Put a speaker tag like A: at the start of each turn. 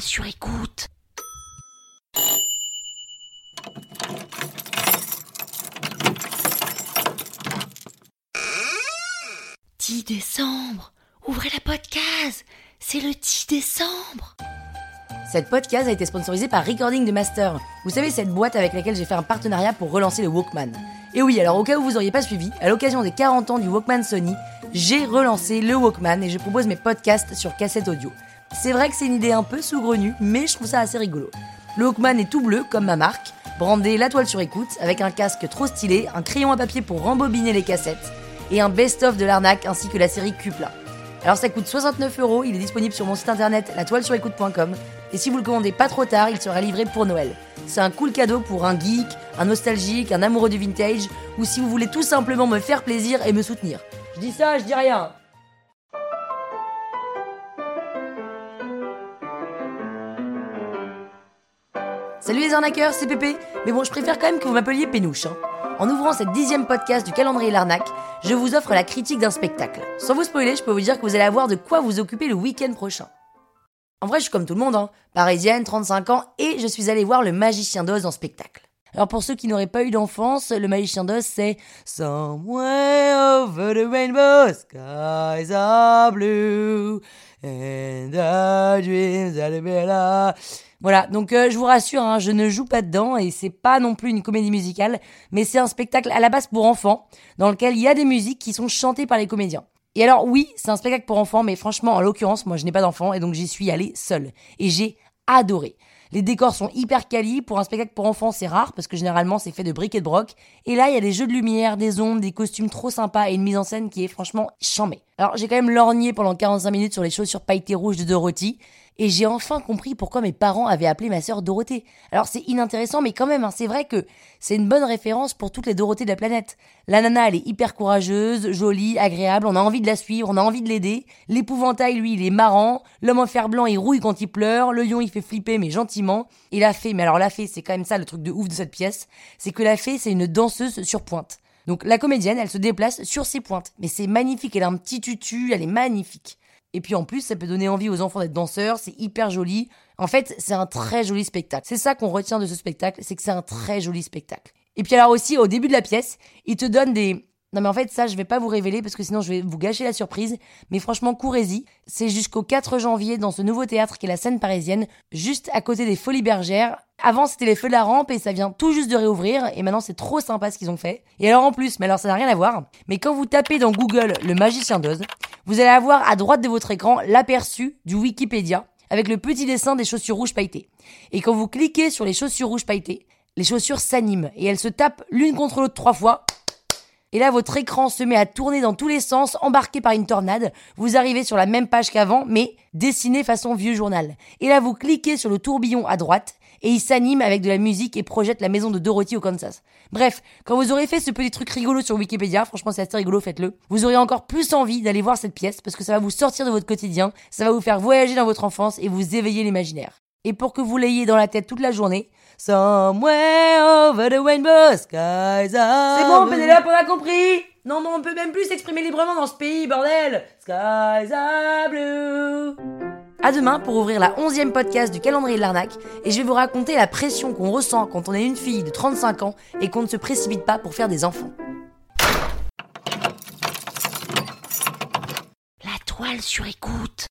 A: sur écoute. « 10 décembre Ouvrez la podcast C'est le 10 décembre
B: Cette podcast a été sponsorisée par Recording the Master. Vous savez, cette boîte avec laquelle j'ai fait un partenariat pour relancer le Walkman. Et oui, alors au cas où vous auriez pas suivi, à l'occasion des 40 ans du Walkman Sony, j'ai relancé le Walkman et je propose mes podcasts sur cassette audio. C'est vrai que c'est une idée un peu sous-grenue, mais je trouve ça assez rigolo. Le Walkman est tout bleu, comme ma marque, brandé la toile sur écoute, avec un casque trop stylé, un crayon à papier pour rembobiner les cassettes, et un best-of de l'arnaque ainsi que la série Cupla. Alors ça coûte 69 euros, il est disponible sur mon site internet latoilesurécoute.com, et si vous le commandez pas trop tard, il sera livré pour Noël. C'est un cool cadeau pour un geek, un nostalgique, un amoureux du vintage, ou si vous voulez tout simplement me faire plaisir et me soutenir. Je dis ça, je dis rien. Salut les arnaqueurs, c'est Pépé. Mais bon, je préfère quand même que vous m'appeliez Pénouche. hein. En ouvrant cette dixième podcast du calendrier Larnaque, je vous offre la critique d'un spectacle. Sans vous spoiler, je peux vous dire que vous allez avoir de quoi vous occuper le week-end prochain. En vrai, je suis comme tout le monde, hein. parisienne, 35 ans, et je suis allée voir le Magicien d'Oz en spectacle. Alors pour ceux qui n'auraient pas eu d'enfance, le Magicien d'Oz c'est Somewhere over the rainbow, skies are blue, and dreams. Voilà, donc euh, je vous rassure, hein, je ne joue pas dedans et c'est pas non plus une comédie musicale, mais c'est un spectacle à la base pour enfants, dans lequel il y a des musiques qui sont chantées par les comédiens. Et alors oui, c'est un spectacle pour enfants, mais franchement, en l'occurrence, moi je n'ai pas d'enfant et donc j'y suis allée seule. Et j'ai adoré. Les décors sont hyper quali. Pour un spectacle pour enfants, c'est rare parce que généralement c'est fait de briques et de broc. Et là, il y a des jeux de lumière, des ondes, des costumes trop sympas et une mise en scène qui est franchement chambée. Alors j'ai quand même lorgné pendant 45 minutes sur les chaussures pailletées rouges de Dorothy. Et j'ai enfin compris pourquoi mes parents avaient appelé ma sœur Dorothée. Alors c'est inintéressant, mais quand même, hein, c'est vrai que c'est une bonne référence pour toutes les Dorothées de la planète. La nana, elle est hyper courageuse, jolie, agréable, on a envie de la suivre, on a envie de l'aider. L'épouvantail, lui, il est marrant. L'homme en fer blanc, il rouille quand il pleure. Le lion, il fait flipper, mais gentiment. Et la fée, mais alors la fée, c'est quand même ça le truc de ouf de cette pièce, c'est que la fée, c'est une danseuse sur pointe. Donc la comédienne, elle se déplace sur ses pointes. Mais c'est magnifique, elle a un petit tutu, elle est magnifique. Et puis en plus, ça peut donner envie aux enfants d'être danseurs, c'est hyper joli. En fait, c'est un très joli spectacle. C'est ça qu'on retient de ce spectacle, c'est que c'est un très joli spectacle. Et puis alors aussi, au début de la pièce, il te donne des... Non mais en fait, ça, je vais pas vous révéler parce que sinon je vais vous gâcher la surprise. Mais franchement, courez-y. C'est jusqu'au 4 janvier dans ce nouveau théâtre qui est la scène parisienne, juste à côté des Folies Bergères. Avant, c'était les Feux de la Rampe et ça vient tout juste de réouvrir. Et maintenant, c'est trop sympa ce qu'ils ont fait. Et alors en plus, mais alors ça n'a rien à voir. Mais quand vous tapez dans Google le magicien d'Oz, vous allez avoir à droite de votre écran l'aperçu du Wikipédia avec le petit dessin des chaussures rouges pailletées. Et quand vous cliquez sur les chaussures rouges pailletées, les chaussures s'animent et elles se tapent l'une contre l'autre trois fois. Et là, votre écran se met à tourner dans tous les sens, embarqué par une tornade. Vous arrivez sur la même page qu'avant, mais dessinée façon vieux journal. Et là, vous cliquez sur le tourbillon à droite, et il s'anime avec de la musique et projette la maison de Dorothy au Kansas. Bref, quand vous aurez fait ce petit truc rigolo sur Wikipédia, franchement c'est assez rigolo, faites-le, vous aurez encore plus envie d'aller voir cette pièce parce que ça va vous sortir de votre quotidien, ça va vous faire voyager dans votre enfance et vous éveiller l'imaginaire. Et pour que vous l'ayez dans la tête toute la journée, Somewhere over the rainbow skies are C'est bon, Pénélope, on a compris. Non, non, on peut même plus s'exprimer librement dans ce pays, bordel. Skies are blue à demain pour ouvrir la 11e podcast du calendrier de l'arnaque et je vais vous raconter la pression qu'on ressent quand on est une fille de 35 ans et qu'on ne se précipite pas pour faire des enfants.
A: La toile sur écoute.